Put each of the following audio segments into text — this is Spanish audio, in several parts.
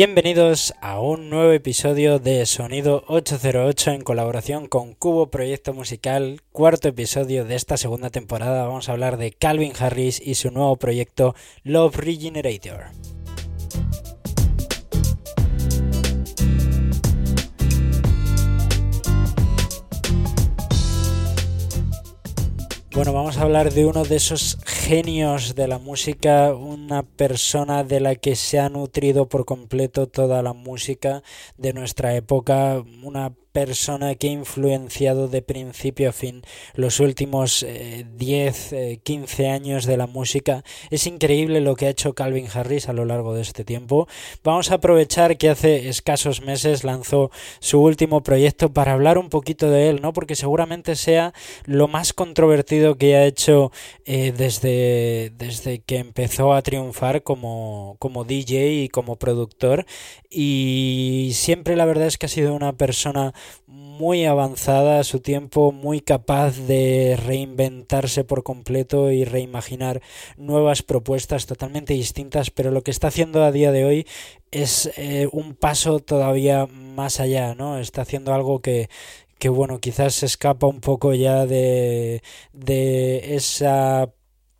Bienvenidos a un nuevo episodio de Sonido 808 en colaboración con Cubo Proyecto Musical, cuarto episodio de esta segunda temporada. Vamos a hablar de Calvin Harris y su nuevo proyecto Love Regenerator. Bueno, vamos a hablar de uno de esos genios de la música, una persona de la que se ha nutrido por completo toda la música de nuestra época, una persona que ha influenciado de principio a fin los últimos 10, eh, 15 eh, años de la música. Es increíble lo que ha hecho Calvin Harris a lo largo de este tiempo. Vamos a aprovechar que hace escasos meses lanzó su último proyecto para hablar un poquito de él, ¿no? Porque seguramente sea lo más controvertido que ha hecho eh, desde, desde que empezó a triunfar como, como DJ y como productor. Y siempre la verdad es que ha sido una persona muy avanzada a su tiempo, muy capaz de reinventarse por completo y reimaginar nuevas propuestas totalmente distintas, pero lo que está haciendo a día de hoy es eh, un paso todavía más allá, ¿no? Está haciendo algo que, que bueno, quizás se escapa un poco ya de, de esa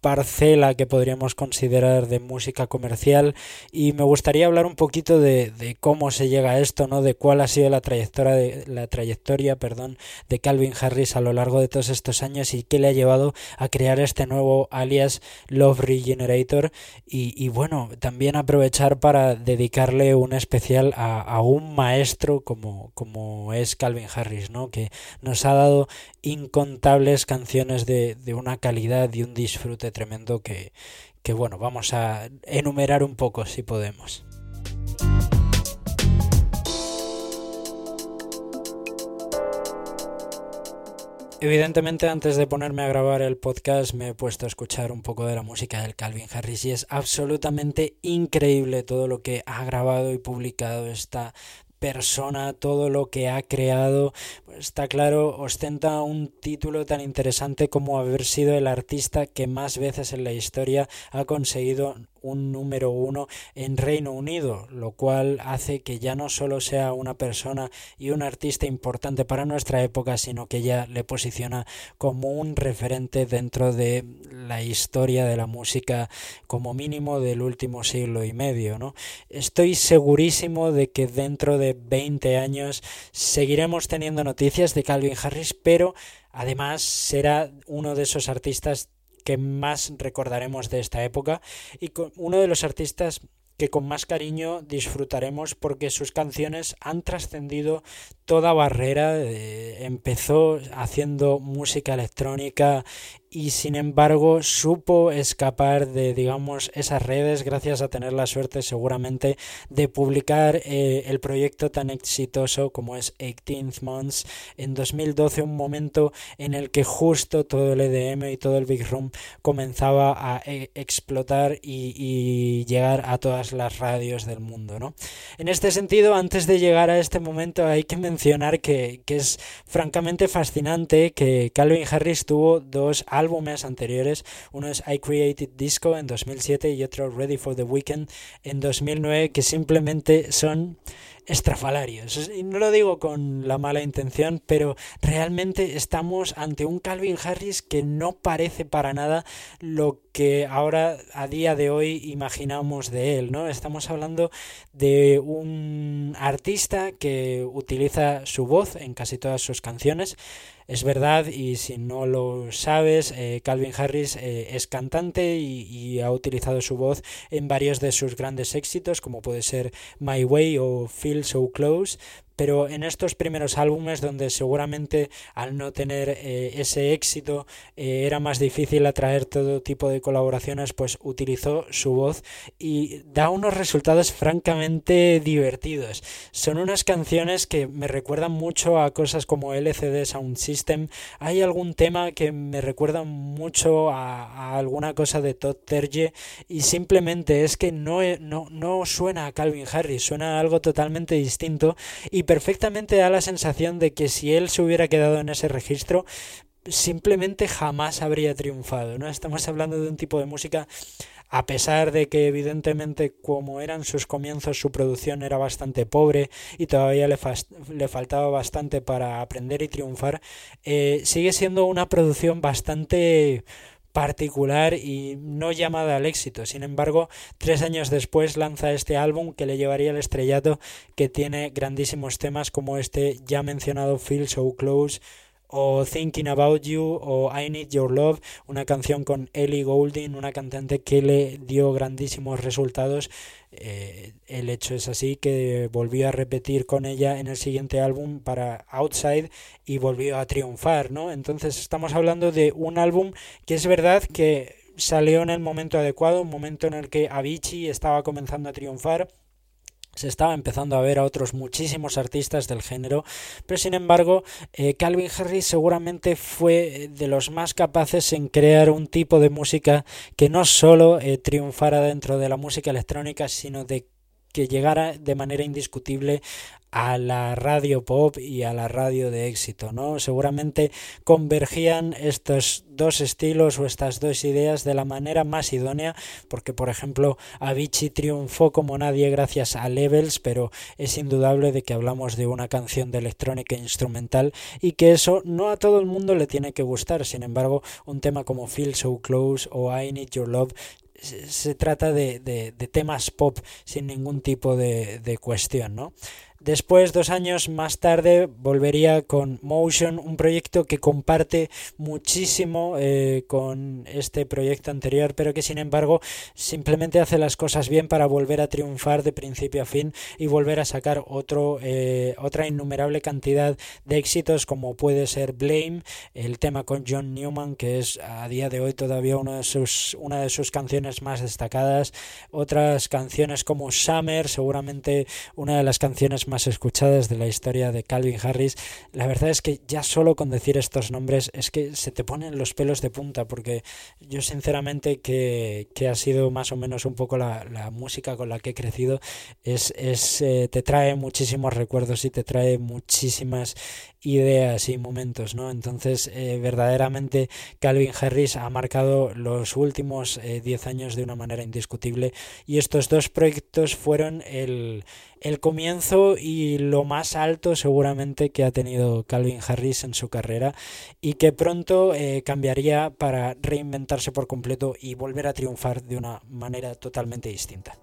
parcela que podríamos considerar de música comercial y me gustaría hablar un poquito de, cómo se llega a esto, ¿no? de cuál ha sido la trayectoria de la trayectoria, de Calvin Harris a lo largo de todos estos años y qué le ha llevado a crear este nuevo alias Love Regenerator y, bueno, también aprovechar para dedicarle un especial a, un maestro como, como es Calvin Harris, ¿no? que nos ha dado incontables canciones de una calidad y un disfrute tremendo que, que, bueno, vamos a enumerar un poco si podemos. Evidentemente antes de ponerme a grabar el podcast me he puesto a escuchar un poco de la música del Calvin Harris y es absolutamente increíble todo lo que ha grabado y publicado esta persona, todo lo que ha creado, pues está claro, ostenta un título tan interesante como haber sido el artista que más veces en la historia ha conseguido un número uno en Reino Unido, lo cual hace que ya no solo sea una persona y un artista importante para nuestra época, sino que ya le posiciona como un referente dentro de la historia de la música como mínimo del último siglo y medio. ¿no? Estoy segurísimo de que dentro de 20 años seguiremos teniendo noticias de Calvin Harris, pero además será uno de esos artistas que más recordaremos de esta época y uno de los artistas que con más cariño disfrutaremos porque sus canciones han trascendido toda barrera. Eh, empezó haciendo música electrónica y sin embargo supo escapar de digamos esas redes gracias a tener la suerte seguramente de publicar eh, el proyecto tan exitoso como es 18th Months en 2012 un momento en el que justo todo el EDM y todo el Big Room comenzaba a e explotar y, y, llegar a todas las radios del mundo ¿no? en este sentido antes de llegar a este momento hay que mencionar que, que es francamente fascinante que Calvin Harris tuvo dos álbumes anteriores. Uno es I Created Disco en 2007 y otro Ready for the Weekend en 2009, que simplemente son estrafalarios. Y no lo digo con la mala intención, pero realmente estamos ante un Calvin Harris que no parece para nada lo que ahora a día de hoy imaginamos de él, ¿no? Estamos hablando de un artista que utiliza su voz en casi todas sus canciones Es verdad, y si no lo sabes, eh, Calvin Harris eh, es cantante y, y, ha utilizado su voz en varios de sus grandes éxitos, como puede ser My Way o Feel So Close, pero en estos primeros álbumes donde seguramente al no tener eh, ese éxito eh, era más difícil atraer todo tipo de colaboraciones, pues utilizó su voz y da unos resultados francamente divertidos. Son unas canciones que me recuerdan mucho a cosas como LCD Sound System. Hay algún tema que me recuerda mucho a, alguna cosa de Todd Terje y simplemente es que no, no, no suena a Calvin Harris, suena a algo totalmente distinto y perfectamente da la sensación de que si él se hubiera quedado en ese registro, simplemente jamás habría triunfado. ¿no? Estamos hablando de un tipo de música a pesar de que evidentemente como eran sus comienzos su producción era bastante pobre y todavía le, le faltaba bastante para aprender y triunfar, eh, sigue siendo una producción bastante particular y no llamada al éxito. Sin embargo, tres años después lanza este álbum que le llevaría al estrellato, que tiene grandísimos temas como este ya mencionado Feel So Close o Thinking About You o I Need Your Love, una canción con Ellie Goulding, una cantante que le dio grandísimos resultados. Eh, el hecho es así que volvió a repetir con ella en el siguiente álbum para Outside y volvió a triunfar, ¿no? Entonces estamos hablando de un álbum que es verdad que salió en el momento adecuado, un momento en el que Avicii estaba comenzando a triunfar se estaba empezando a ver a otros muchísimos artistas del género, pero sin embargo eh, Calvin Harris seguramente fue de los más capaces en crear un tipo de música que no solo eh, triunfara dentro de la música electrónica, sino de que llegara de manera indiscutible a la radio pop y a la radio de éxito, ¿no? Seguramente convergían estos dos estilos o estas dos ideas de la manera más idónea, porque por ejemplo Avicii triunfó como nadie gracias a Levels, pero es indudable de que hablamos de una canción de electrónica instrumental y que eso no a todo el mundo le tiene que gustar. Sin embargo, un tema como Feel So Close o I Need Your Love se trata de, de, temas pop sin ningún tipo de, de cuestión, ¿no? Después, dos años más tarde, volvería con Motion, un proyecto que comparte muchísimo eh, con este proyecto anterior, pero que sin embargo simplemente hace las cosas bien para volver a triunfar de principio a fin y volver a sacar otro, eh, otra innumerable cantidad de éxitos como puede ser Blame, el tema con John Newman, que es a día de hoy todavía una de sus, una de sus canciones más destacadas, otras canciones como Summer, seguramente una de las canciones más escuchadas de la historia de Calvin Harris. La verdad es que ya solo con decir estos nombres es que se te ponen los pelos de punta, porque yo sinceramente que, que ha sido más o menos un poco la, la música con la que he crecido, es, es eh, te trae muchísimos recuerdos y te trae muchísimas ideas y momentos, ¿no? Entonces, eh, verdaderamente Calvin Harris ha marcado los últimos 10 eh, años de una manera indiscutible y estos dos proyectos fueron el, el comienzo y lo más alto seguramente que ha tenido Calvin Harris en su carrera y que pronto eh, cambiaría para reinventarse por completo y volver a triunfar de una manera totalmente distinta.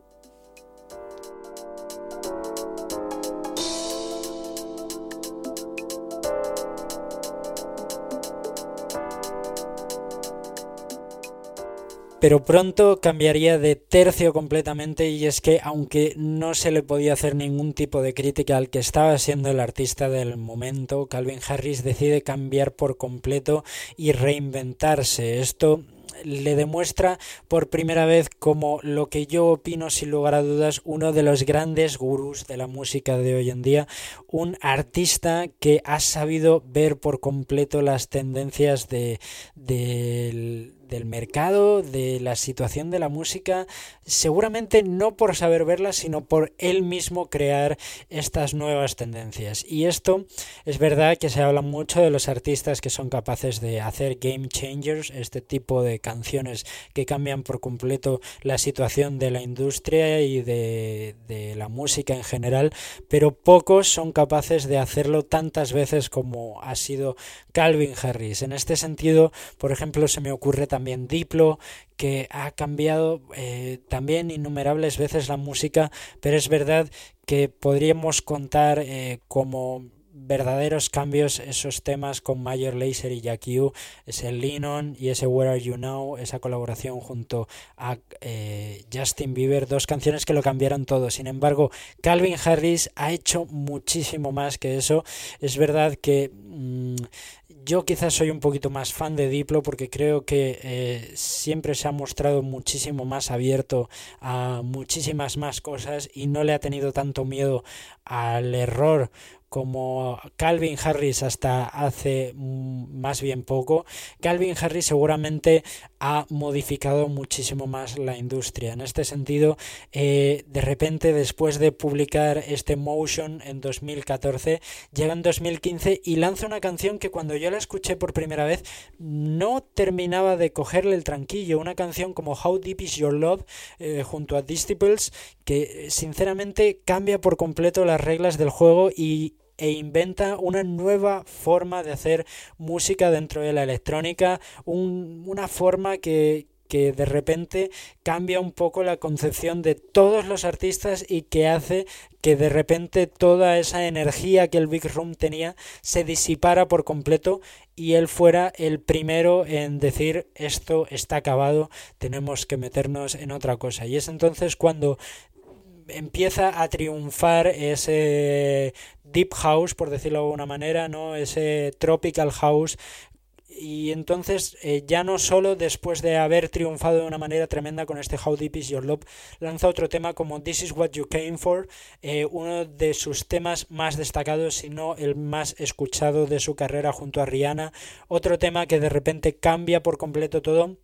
Pero pronto cambiaría de tercio completamente y es que aunque no se le podía hacer ningún tipo de crítica al que estaba siendo el artista del momento, Calvin Harris decide cambiar por completo y reinventarse. Esto le demuestra por primera vez como lo que yo opino sin lugar a dudas uno de los grandes gurús de la música de hoy en día, un artista que ha sabido ver por completo las tendencias de, del del mercado, de la situación de la música, seguramente no por saber verla, sino por él mismo crear estas nuevas tendencias. Y esto es verdad que se habla mucho de los artistas que son capaces de hacer game changers, este tipo de canciones que cambian por completo la situación de la industria y de, de la música en general, pero pocos son capaces de hacerlo tantas veces como ha sido Calvin Harris. En este sentido, por ejemplo, se me ocurre también Diplo, que ha cambiado eh, también innumerables veces la música, pero es verdad que podríamos contar eh, como verdaderos cambios esos temas con Major Lazer y Jack U, ese Lennon y ese Where Are You Now, esa colaboración junto a eh, Justin Bieber, dos canciones que lo cambiaron todo. Sin embargo, Calvin Harris ha hecho muchísimo más que eso. Es verdad que mm, yo quizás soy un poquito más fan de Diplo porque creo que eh, siempre se ha mostrado muchísimo más abierto a muchísimas más cosas y no le ha tenido tanto miedo al error como Calvin Harris hasta hace mm, más bien poco, Calvin Harris seguramente ha modificado muchísimo más la industria. En este sentido, eh, de repente, después de publicar este Motion en 2014, llega en 2015 y lanza una canción que cuando yo la escuché por primera vez no terminaba de cogerle el tranquillo. Una canción como How Deep Is Your Love eh, junto a Disciples que sinceramente cambia por completo las reglas del juego y e inventa una nueva forma de hacer música dentro de la electrónica, una forma que, que de repente cambia un poco la concepción de todos los artistas y que hace que de repente toda esa energía que el Big Room tenía se disipara por completo y él fuera el primero en decir esto está acabado, tenemos que meternos en otra cosa. Y es entonces cuando empieza a triunfar ese deep house, por decirlo de alguna manera, ¿no? ese tropical house y entonces eh, ya no solo después de haber triunfado de una manera tremenda con este How Deep Is Your Love, lanza otro tema como This Is What You Came For, eh, uno de sus temas más destacados, si no el más escuchado de su carrera junto a Rihanna, otro tema que de repente cambia por completo todo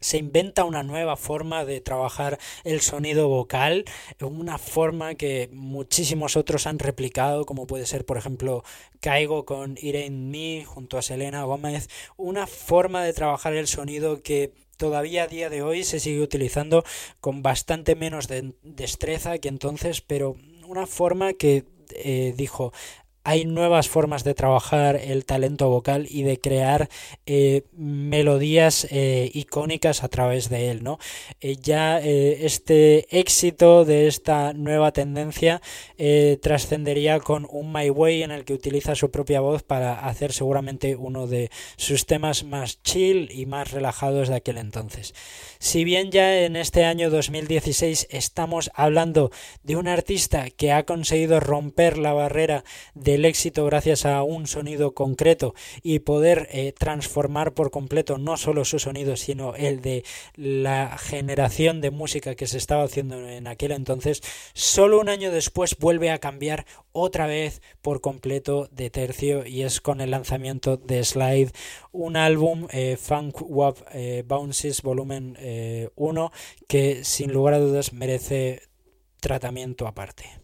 se inventa una nueva forma de trabajar el sonido vocal, una forma que muchísimos otros han replicado, como puede ser, por ejemplo, Caigo con Irene Me junto a Selena Gómez, una forma de trabajar el sonido que todavía a día de hoy se sigue utilizando con bastante menos de destreza que entonces, pero una forma que eh, dijo hay nuevas formas de trabajar el talento vocal y de crear eh, melodías eh, icónicas a través de él, ¿no? Eh, ya este éxito de esta nueva tendencia trascendería con un My Way en el que utiliza su propia voz para hacer seguramente uno de sus temas más chill y más relajados de aquel entonces. Si bien ya en este año 2016 estamos hablando de un artista que ha conseguido romper la barrera del éxito gracias a un sonido concreto y poder eh, transformar por completo no solo su sonido, sino el de la generación de música que se estaba haciendo en aquel entonces, solo un año después vuelve a cambiar otra vez por completo de tercio y es con el lanzamiento de Slide, un álbum eh, Funk Wap eh, Bounces volumen 1 que sin lugar a dudas merece tratamiento aparte.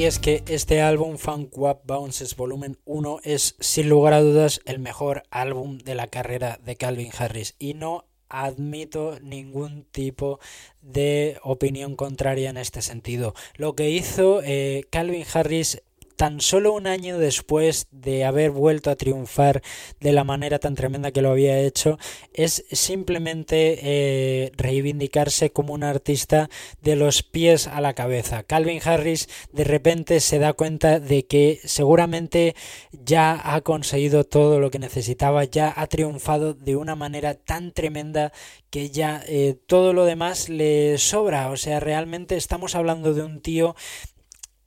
Y es que este álbum Funk Wap Bounces Volumen 1 es sin lugar a dudas el mejor álbum de la carrera de Calvin Harris y no admito ningún tipo de opinión contraria en este sentido. Lo que hizo eh, Calvin Harris tan solo un año después de haber vuelto a triunfar de la manera tan tremenda que lo había hecho, es simplemente eh, reivindicarse como un artista de los pies a la cabeza. Calvin Harris de repente se da cuenta de que seguramente ya ha conseguido todo lo que necesitaba, ya ha triunfado de una manera tan tremenda que ya eh, todo lo demás le sobra. O sea, realmente estamos hablando de un tío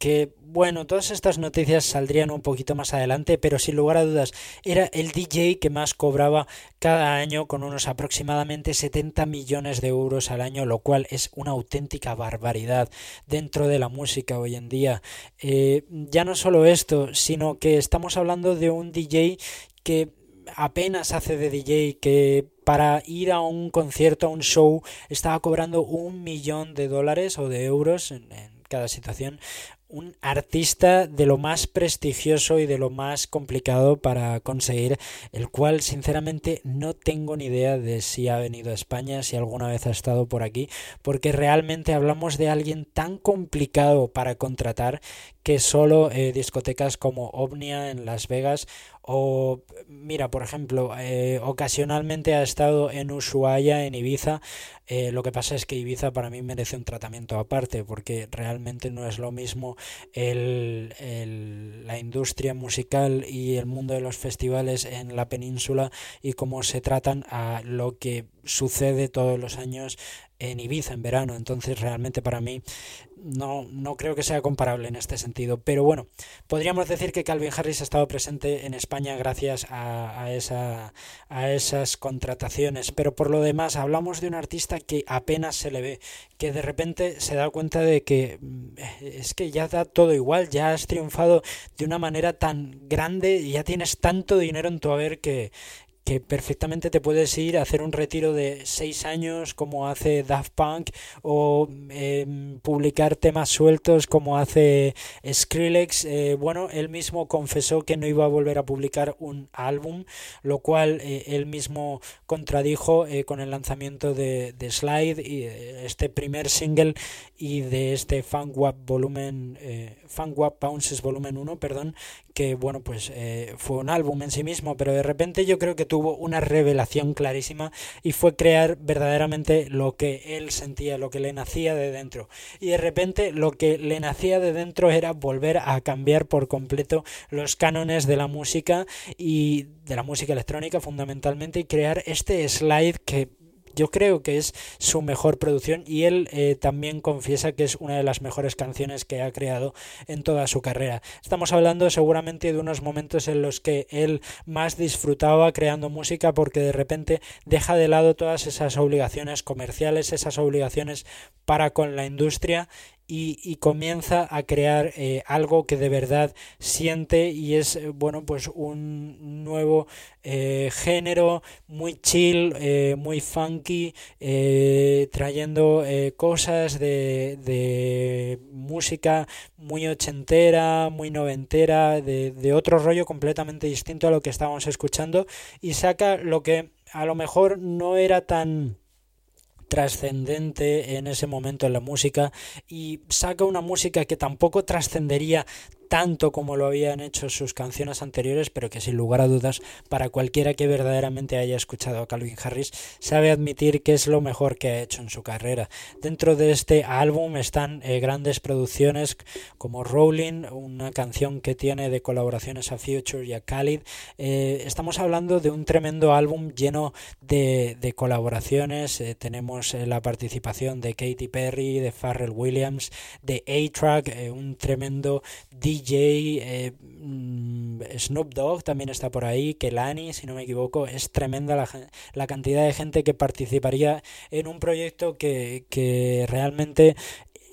que bueno, todas estas noticias saldrían un poquito más adelante, pero sin lugar a dudas era el DJ que más cobraba cada año con unos aproximadamente 70 millones de euros al año, lo cual es una auténtica barbaridad dentro de la música hoy en día. Eh, ya no solo esto, sino que estamos hablando de un DJ que apenas hace de DJ, que para ir a un concierto, a un show, estaba cobrando un millón de dólares o de euros en cada situación un artista de lo más prestigioso y de lo más complicado para conseguir, el cual sinceramente no tengo ni idea de si ha venido a España, si alguna vez ha estado por aquí, porque realmente hablamos de alguien tan complicado para contratar que solo eh, discotecas como Omnia en Las Vegas o mira por ejemplo eh, ocasionalmente ha estado en Ushuaia en Ibiza. Eh, lo que pasa es que Ibiza para mí merece un tratamiento aparte porque realmente no es lo mismo el, el, la industria musical y el mundo de los festivales en la península y cómo se tratan a lo que sucede todos los años en Ibiza en verano. Entonces realmente para mí no, no creo que sea comparable en este sentido. Pero bueno, podríamos decir que Calvin Harris ha estado presente en España gracias a, esa, a esas contrataciones. Pero por lo demás, hablamos de un artista que apenas se le ve, que de repente se da cuenta de que mm, es que ya da todo igual, ya has triunfado de una manera tan grande y ya tienes tanto dinero en tu haber que, que perfectamente te puedes ir a hacer un retiro de seis años como hace Daft Punk o eh, publicar temas sueltos como hace Skrillex. Eh, bueno, él mismo confesó que no iba a volver a publicar un álbum, lo cual eh, él mismo contradijo eh, con el lanzamiento de, de, Slide y este primer single y de este Funk Wap volumen Funk Wap Bounces volumen 1, perdón, que bueno, pues fue un álbum en sí mismo, pero de repente yo creo que tuvo una revelación clarísima y fue crear verdaderamente lo que él sentía, lo que le nacía de dentro. Y de repente lo que le nacía de dentro era volver a cambiar por completo los cánones de la música y de la música electrónica fundamentalmente y crear este slide que yo creo que es su mejor producción y él eh, también confiesa que es una de las mejores canciones que ha creado en toda su carrera. Estamos hablando seguramente de unos momentos en los que él más disfrutaba creando música porque de repente deja de lado todas esas obligaciones comerciales, esas obligaciones para con la industria y, comienza a crear eh, algo que de verdad siente y es eh, bueno pues un nuevo eh, género muy chill muy funky trayendo cosas de, de, música muy ochentera muy noventera de, de otro rollo completamente distinto a lo que estábamos escuchando y saca lo que a lo mejor no era tan trascendente en ese momento en la música y saca una música que tampoco trascendería tanto como lo habían hecho sus canciones anteriores, pero que sin lugar a dudas, para cualquiera que verdaderamente haya escuchado a Calvin Harris, sabe admitir que es lo mejor que ha hecho en su carrera. Dentro de este álbum están eh, grandes producciones como Rolling, una canción que tiene de colaboraciones a Future y a Khalid. Eh, estamos hablando de un tremendo álbum lleno de, colaboraciones. Eh, tenemos la participación de Katy Perry, de Pharrell Williams, de A-Track, un tremendo DJ DJ, eh, mm, Snoop Dogg también está por ahí, Kelani, si no me equivoco, es tremenda la, la cantidad de gente que participaría en un proyecto que, que realmente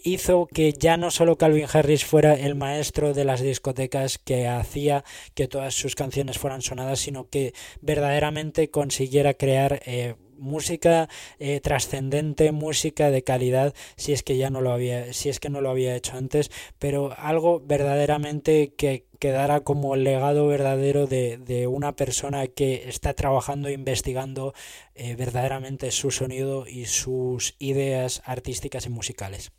hizo que ya no solo Calvin Harris fuera el maestro de las discotecas que hacía que todas sus canciones fueran sonadas, sino que verdaderamente consiguiera crear eh, música eh, trascendente, música de calidad, si es que ya no lo había, si es que no lo había hecho antes, pero algo verdaderamente que quedara como legado verdadero de, de una persona que está trabajando e investigando eh, verdaderamente su sonido y sus ideas artísticas y musicales.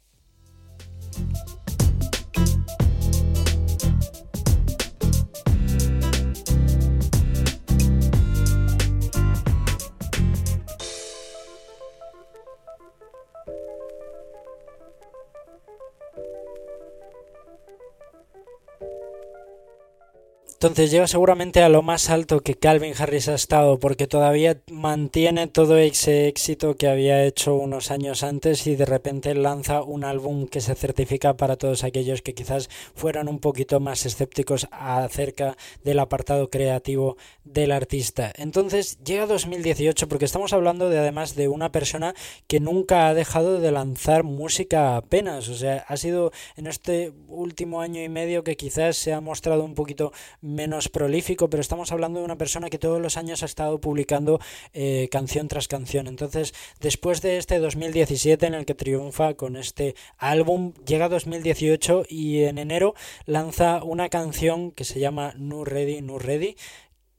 Entonces llega seguramente a lo más alto que Calvin Harris ha estado porque todavía mantiene todo ese éxito que había hecho unos años antes y de repente lanza un álbum que se certifica para todos aquellos que quizás fueran un poquito más escépticos acerca del apartado creativo del artista. Entonces llega 2018 porque estamos hablando de además de una persona que nunca ha dejado de lanzar música apenas, o sea, ha sido en este último año y medio que quizás se ha mostrado un poquito menos prolífico, pero estamos hablando de una persona que todos los años ha estado publicando eh, canción tras canción. Entonces, después de este 2017 en el que triunfa con este álbum, llega 2018 y en enero lanza una canción que se llama No Ready, No Ready,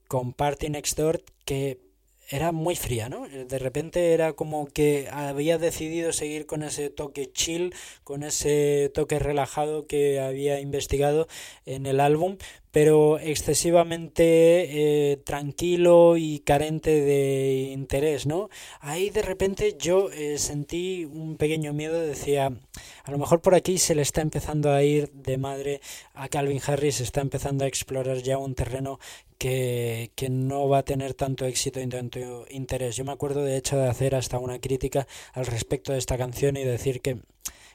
con Party Next Door, que era muy fría, ¿no? De repente era como que había decidido seguir con ese toque chill, con ese toque relajado que había investigado en el álbum, pero excesivamente eh, tranquilo y carente de interés, ¿no? Ahí de repente yo eh, sentí un pequeño miedo, decía, a lo mejor por aquí se le está empezando a ir de madre a Calvin Harris, está empezando a explorar ya un terreno que, no va a tener tanto éxito y tanto interés. Yo me acuerdo de hecho de hacer hasta una crítica al respecto de esta canción y decir que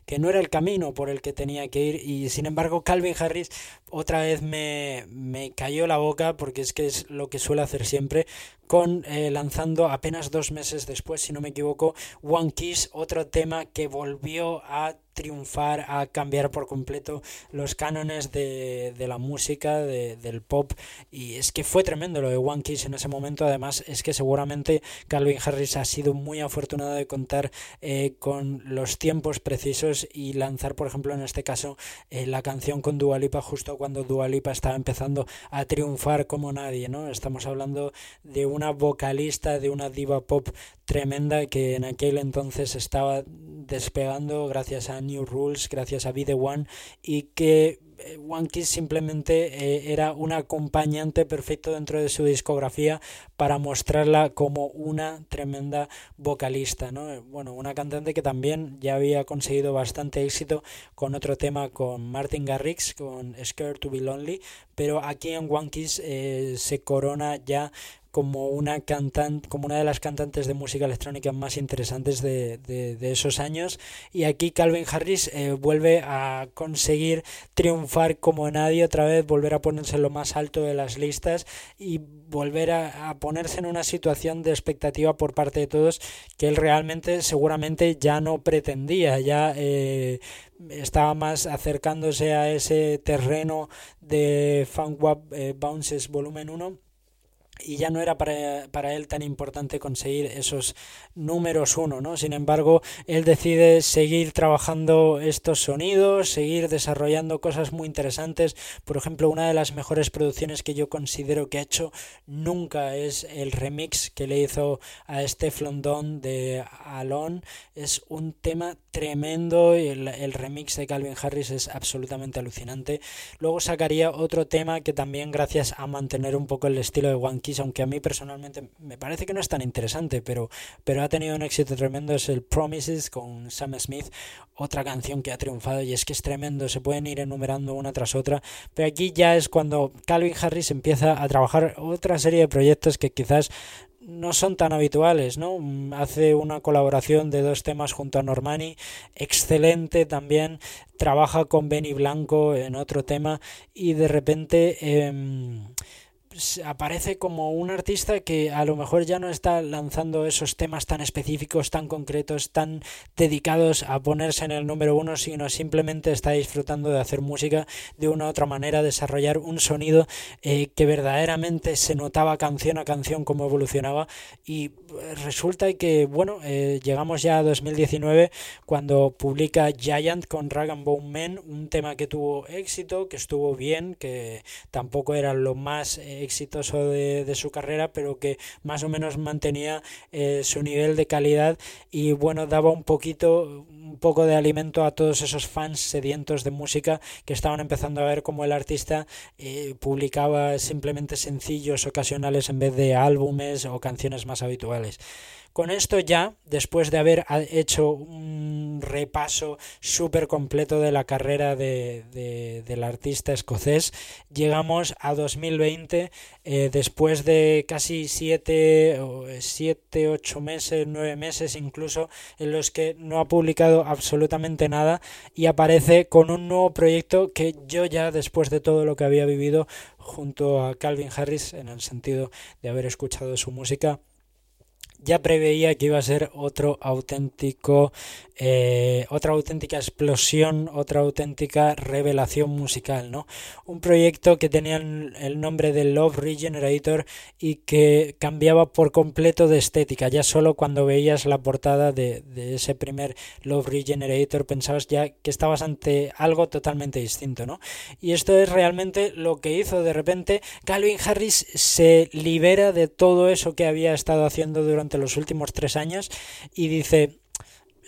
que no era el camino por el que tenía que ir y sin embargo Calvin Harris otra vez me, me cayó la boca porque es que es lo que suele hacer siempre con eh, lanzando apenas dos meses después, si no me equivoco, One Kiss, otro tema que volvió a triunfar, a cambiar por completo los cánones de, de la música, de, del pop, y es que fue tremendo lo de One Kiss en ese momento, además es que seguramente Calvin Harris ha sido muy afortunado de contar eh, con los tiempos precisos y lanzar, por ejemplo, en este caso, eh, la canción con Dualipa justo cuando Dualipa estaba empezando a triunfar como nadie, ¿no? Estamos hablando de un una vocalista de una diva pop tremenda que en aquel entonces estaba despegando gracias a New Rules, gracias a Be The One y que eh, One Kiss simplemente eh, era un acompañante perfecto dentro de su discografía para mostrarla como una tremenda vocalista, ¿no? Eh, bueno, una cantante que también ya había conseguido bastante éxito con otro tema con Martin Garrix, con Scared to Be Lonely, pero aquí en One Kiss se corona ya como una cantante, como una de las cantantes de música electrónica más interesantes de, de, esos años. Y aquí Calvin Harris eh, vuelve a conseguir triunfar como nadie otra vez, volver a ponerse en lo más alto de las listas y volver a, ponerse en una situación de expectativa por parte de todos que él realmente seguramente ya no pretendía, ya eh, estaba más acercándose a ese terreno de Funk eh, Bounces volumen 1 y ya no era para, para, él tan importante conseguir esos números uno, ¿no? Sin embargo, él decide seguir trabajando estos sonidos, seguir desarrollando cosas muy interesantes. Por ejemplo, una de las mejores producciones que yo considero que ha hecho nunca es el remix que le hizo a Steph London de Alone. Es un tema tremendo y el, el remix de Calvin Harris es absolutamente alucinante. Luego sacaría otro tema que también gracias a mantener un poco el estilo de One aunque a mí personalmente me parece que no es tan interesante, pero, pero ha tenido un éxito tremendo, es el Promises con Sam Smith, otra canción que ha triunfado y es que es tremendo, se pueden ir enumerando una tras otra, pero aquí ya es cuando Calvin Harris empieza a trabajar otra serie de proyectos que quizás no son tan habituales, ¿no? Hace una colaboración de dos temas junto a Normani, excelente también, trabaja con Benny Blanco en otro tema y de repente eh, aparece como un artista que a lo mejor ya no está lanzando esos temas tan específicos, tan concretos, tan dedicados a ponerse en el número uno, sino simplemente está disfrutando de hacer música de una u otra manera, desarrollar un sonido eh, que verdaderamente se notaba canción a canción cómo evolucionaba. Y resulta que, bueno, eh, llegamos ya a 2019 cuando publica Giant con Rag Bone Man, un tema que tuvo éxito, que estuvo bien, que tampoco era lo más eh, exitoso de, su carrera, pero que más o menos mantenía eh, su nivel de calidad y, bueno, daba un poquito, un poco de alimento a todos esos fans sedientos de música que estaban empezando a ver cómo el artista publicaba simplemente sencillos ocasionales en vez de álbumes o canciones más habituales. Con esto ya, después de haber hecho un repaso súper completo de la carrera de, del artista escocés, llegamos a 2020, eh, después de casi 7, 7, 8 meses, 9 meses incluso, en los que no ha publicado absolutamente nada y aparece con un nuevo proyecto que yo ya, después de todo lo que había vivido junto a Calvin Harris, en el sentido de haber escuchado su música, ya preveía que iba a ser otro auténtico, eh, otra auténtica explosión, otra auténtica revelación musical, ¿no? Un proyecto que tenía el nombre de Love Regenerator y que cambiaba por completo de estética. Ya solo cuando veías la portada de, de ese primer Love Regenerator pensabas ya que estabas ante algo totalmente distinto, ¿no? Y esto es realmente lo que hizo de repente Calvin Harris se libera de todo eso que había estado haciendo durante los últimos tres años y dice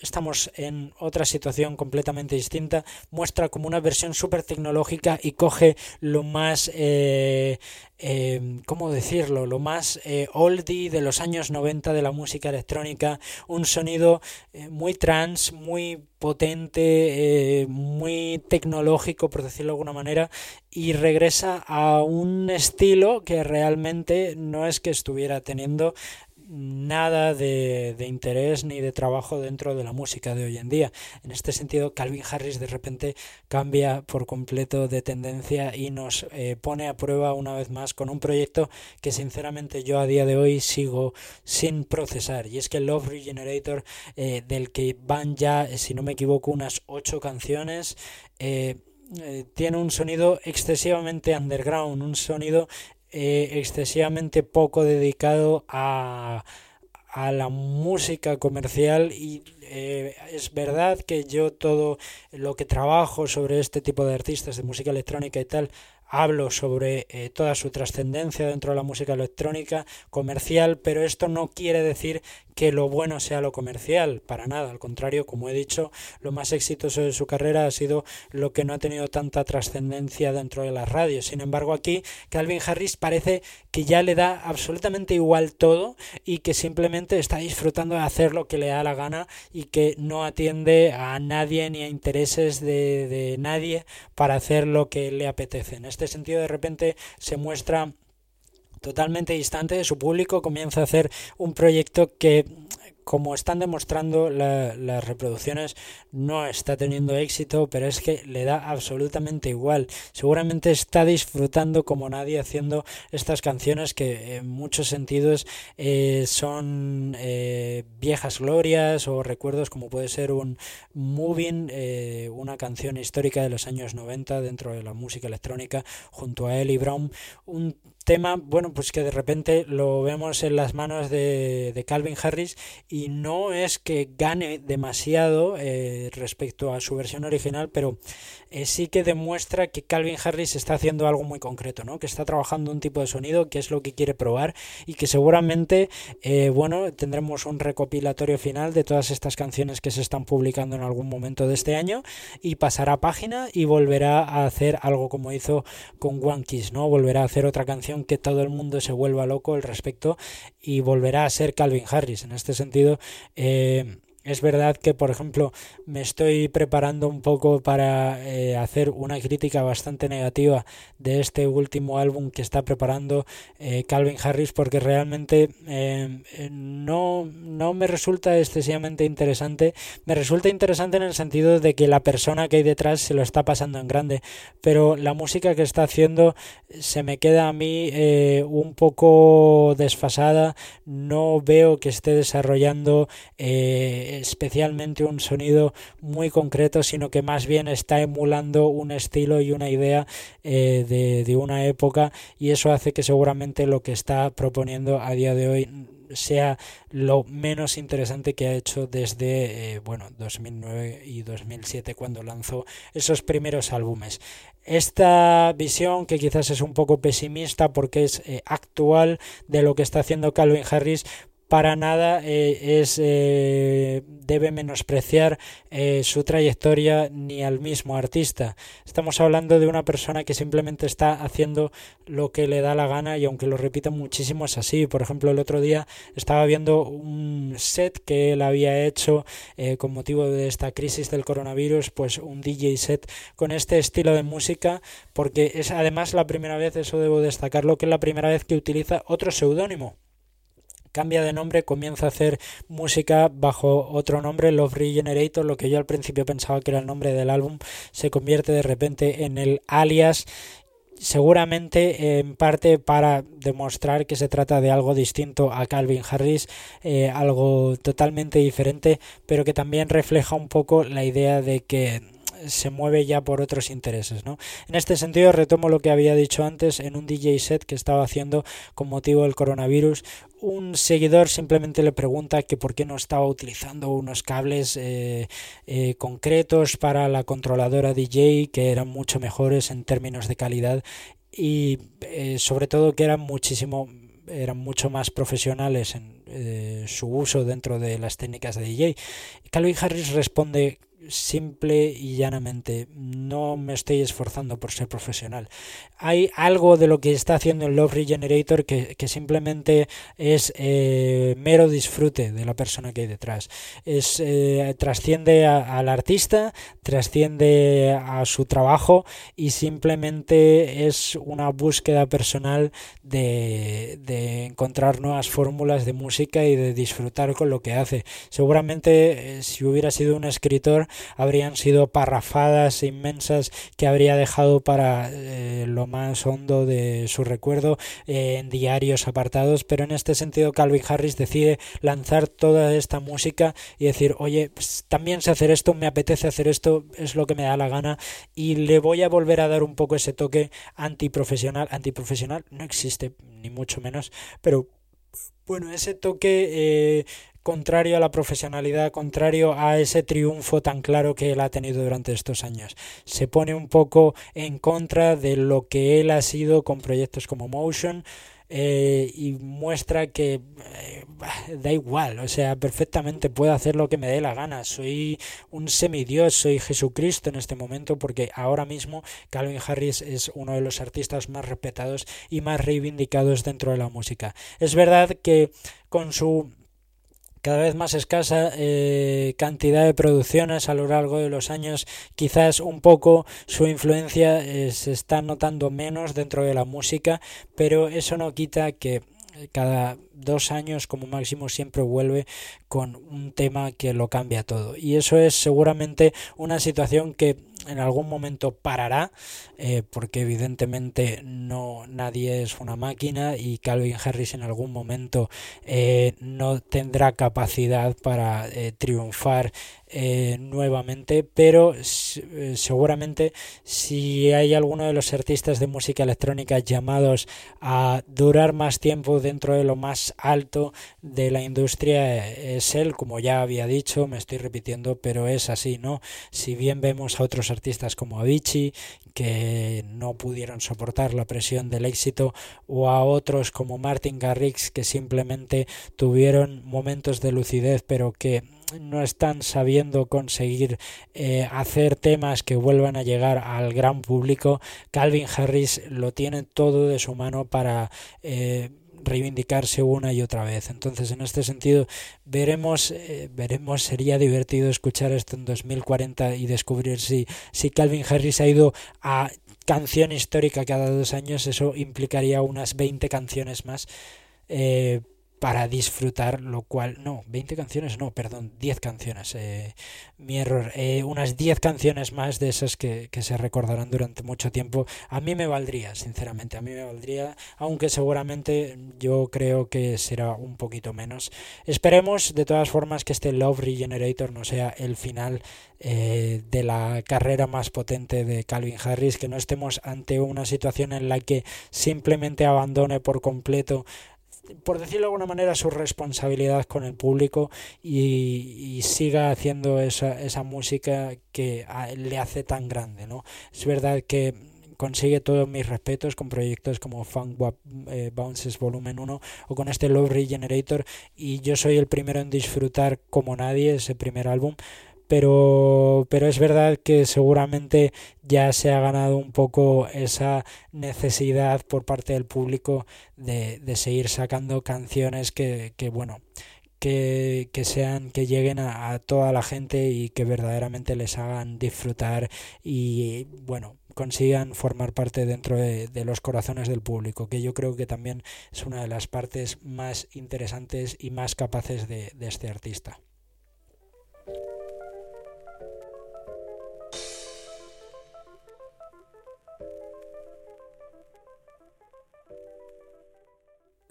estamos en otra situación completamente distinta, muestra como una versión súper tecnológica y coge lo más, eh, eh, ¿cómo decirlo?, lo más eh, oldie de los años 90 de la música electrónica, un sonido eh, muy trans, muy potente, muy tecnológico, por decirlo de alguna manera, y regresa a un estilo que realmente no es que estuviera teniendo nada de, interés ni de trabajo dentro de la música de hoy en día. En este sentido, Calvin Harris de repente cambia por completo de tendencia y nos eh, pone a prueba una vez más con un proyecto que sinceramente yo a día de hoy sigo sin procesar. Y es que Love Regenerator, eh, del que van ya, si no me equivoco, unas ocho canciones, eh, tiene un sonido excesivamente underground, un sonido eh, excesivamente poco dedicado a, a la música comercial y eh, es verdad que yo todo lo que trabajo sobre este tipo de artistas de música electrónica y tal hablo sobre eh, toda su trascendencia dentro de la música electrónica comercial, pero esto no quiere decir que lo bueno sea lo comercial, para nada, al contrario, como he dicho, lo más exitoso de su carrera ha sido lo que no ha tenido tanta trascendencia dentro de las radios. Sin embargo, aquí Calvin Harris parece que ya le da absolutamente igual todo y que simplemente está disfrutando de hacer lo que le da la gana y que no atiende a nadie ni a intereses de, nadie para hacer lo que le apetece. En este sentido, de repente se muestra totalmente distante de su público, comienza a hacer un proyecto que como están demostrando las reproducciones, no está teniendo éxito, pero es que le da absolutamente igual. Seguramente está disfrutando como nadie haciendo estas canciones que en muchos sentidos eh, son eh, viejas glorias o recuerdos como puede ser un Moving, eh, una canción histórica de los años 90 dentro de la música electrónica junto a Ellie Brown, tema, bueno, pues que de repente lo vemos en las manos de, Calvin Harris y no es que gane demasiado eh, respecto a su versión original, pero eh, sí que demuestra que Calvin Harris está haciendo algo muy concreto, ¿no? Que está trabajando un tipo de sonido que es lo que quiere probar y que seguramente, eh, bueno, tendremos un recopilatorio final de todas estas canciones que se están publicando en algún momento de este año y pasará página y volverá a hacer algo como hizo con One Kiss, ¿no? Volverá a hacer otra canción que todo el mundo se vuelva loco al respecto y volverá a ser Calvin Harris. En este sentido, eh, es verdad que, por ejemplo, me estoy preparando un poco para eh, hacer una crítica bastante negativa de este último álbum que está preparando eh, Calvin Harris porque realmente eh, no, no me resulta excesivamente interesante. Me resulta interesante en el sentido de que la persona que hay detrás se lo está pasando en grande, pero la música que está haciendo se me queda a mí un poco desfasada. No veo que esté desarrollando especialmente un sonido muy concreto, sino que más bien está emulando un estilo y una idea eh, de, de una época y eso hace que seguramente lo que está proponiendo a día de hoy sea lo menos interesante que ha hecho desde eh, bueno 2009 y 2007 cuando lanzó esos primeros álbumes. Esta visión que quizás es un poco pesimista porque es eh, actual de lo que está haciendo Calvin Harris para nada eh, es eh, debe menospreciar eh, su trayectoria ni al mismo artista. Estamos hablando de una persona que simplemente está haciendo lo que le da la gana y aunque lo repita muchísimo es así. Por ejemplo, el otro día estaba viendo un set que él había hecho con motivo de esta crisis del coronavirus, pues un DJ set con este estilo de música, porque es además la primera vez, eso debo destacarlo, que es la primera vez que utiliza otro seudónimo cambia de nombre, comienza a hacer música bajo otro nombre, Love Regenerator, lo que yo al principio pensaba que era el nombre del álbum, se convierte de repente en el alias seguramente en parte para demostrar que se trata de algo distinto a Calvin Harris, eh, algo totalmente diferente, pero que también refleja un poco la idea de que se mueve ya por otros intereses. ¿no? En este sentido, retomo lo que había dicho antes en un DJ set que estaba haciendo con motivo del coronavirus. Un seguidor simplemente le pregunta que por qué no estaba utilizando unos cables eh, eh, concretos para la controladora DJ que eran mucho mejores en términos de calidad y eh, sobre todo que eran muchísimo eran mucho más profesionales en su uso dentro de las técnicas de DJ. Calvin Harris responde simple y llanamente. No me estoy esforzando por ser profesional. Hay algo de lo que está haciendo el Love Regenerator que, simplemente es eh, mero disfrute de la persona que hay detrás. Es, eh, trasciende al artista, trasciende a su trabajo y simplemente es una búsqueda personal de, de encontrar nuevas fórmulas de música y de disfrutar con lo que hace. Seguramente eh, si hubiera sido un escritor habrían sido parrafadas inmensas que habría dejado para eh, lo más hondo de su recuerdo eh, en diarios apartados, pero en este sentido Calvin Harris decide lanzar toda esta música y decir, oye, pues, también sé hacer esto, me apetece hacer esto, es lo que me da la gana y le voy a volver a dar un poco ese toque antiprofesional, antiprofesional no existe ni mucho menos, pero bueno, ese toque eh, contrario a la profesionalidad, contrario a ese triunfo tan claro que él ha tenido durante estos años. Se pone un poco en contra de lo que él ha sido con proyectos como Motion. Eh, y muestra que eh, da igual, o sea, perfectamente puedo hacer lo que me dé la gana. Soy un semidios, soy Jesucristo en este momento, porque ahora mismo Calvin Harris es uno de los artistas más respetados y más reivindicados dentro de la música. Es verdad que con su cada vez más escasa eh, cantidad de producciones a lo largo de los años, quizás un poco su influencia eh, se está notando menos dentro de la música, pero eso no quita que cada dos años como máximo siempre vuelve con un tema que lo cambia todo. Y eso es seguramente una situación que en algún momento parará, eh, porque evidentemente no nadie es una máquina y Calvin Harris en algún momento eh, no tendrá capacidad para eh, triunfar nuevamente, pero seguramente si hay alguno de los artistas de música electrónica llamados a durar más tiempo dentro de lo más alto de la industria es él, como ya había dicho, me estoy repitiendo, pero es así, ¿no? Si bien vemos a otros artistas como Avicii, que no pudieron soportar la presión del éxito, o a otros como Martin Garrix, que simplemente tuvieron momentos de lucidez, pero que no están sabiendo conseguir eh, hacer temas que vuelvan a llegar al gran público, Calvin Harris lo tiene todo de su mano para eh, reivindicarse una y otra vez. Entonces, en este sentido, veremos, eh, veremos, sería divertido escuchar esto en 2040 y descubrir si, si Calvin Harris ha ido a canción histórica cada dos años, eso implicaría unas 20 canciones más. Eh, para disfrutar, lo cual, no, 20 canciones, no, perdón, 10 canciones, eh, mi error, eh, unas 10 canciones más de esas que, que, se recordarán durante mucho tiempo, a mí me valdría, sinceramente, a mí me valdría, aunque seguramente yo creo que será un poquito menos. Esperemos, de todas formas, que este Love Regenerator no sea el final eh, de la carrera más potente de Calvin Harris, que no estemos ante una situación en la que simplemente abandone por completo por decirlo de alguna manera, su responsabilidad con el público y, siga haciendo esa, esa música que le hace tan grande. ¿no? Es verdad que consigue todos mis respetos con proyectos como Funk eh, Bounces Volumen 1 o con este Love Regenerator y yo soy el primero en disfrutar como nadie ese primer álbum pero, pero es verdad que seguramente ya se ha ganado un poco esa necesidad por parte del público de, de seguir sacando canciones que, que bueno, que, que, sean, que lleguen a, toda la gente y que verdaderamente les hagan disfrutar y bueno, consigan formar parte dentro de, los corazones del público, que yo creo que también es una de las partes más interesantes y más capaces de este artista.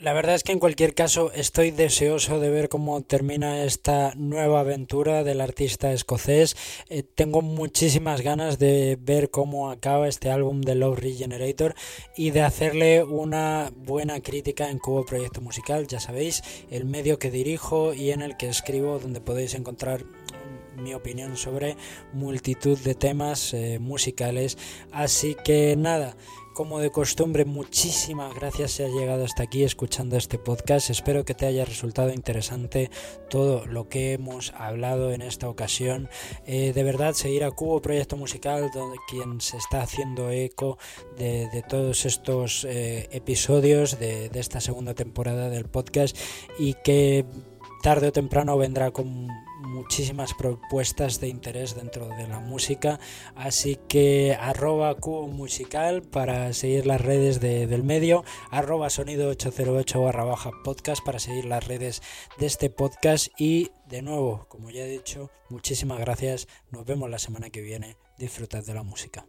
La verdad es que en cualquier caso estoy deseoso de ver cómo termina esta nueva aventura del artista escocés. Eh, tengo muchísimas ganas de ver cómo acaba este álbum de Love Regenerator y de hacerle una buena crítica en Cubo Proyecto Musical. Ya sabéis, el medio que dirijo y en el que escribo, donde podéis encontrar mi opinión sobre multitud de temas eh, musicales. Así que nada como de costumbre, muchísimas gracias si has llegado hasta aquí escuchando este podcast. Espero que te haya resultado interesante todo lo que hemos hablado en esta ocasión. Eh, de verdad, seguir a Cubo Proyecto Musical, donde, quien se está haciendo eco de, todos estos eh, episodios de, de esta segunda temporada del podcast y que tarde o temprano vendrá con muchísimas propuestas de interés dentro de la música. Así que arroba cubo musical para seguir las redes del medio, arroba sonido 808 barra baja podcast para seguir las redes de este podcast. Y de nuevo, como ya he dicho, muchísimas gracias. Nos vemos la semana que viene. Disfrutad de la música.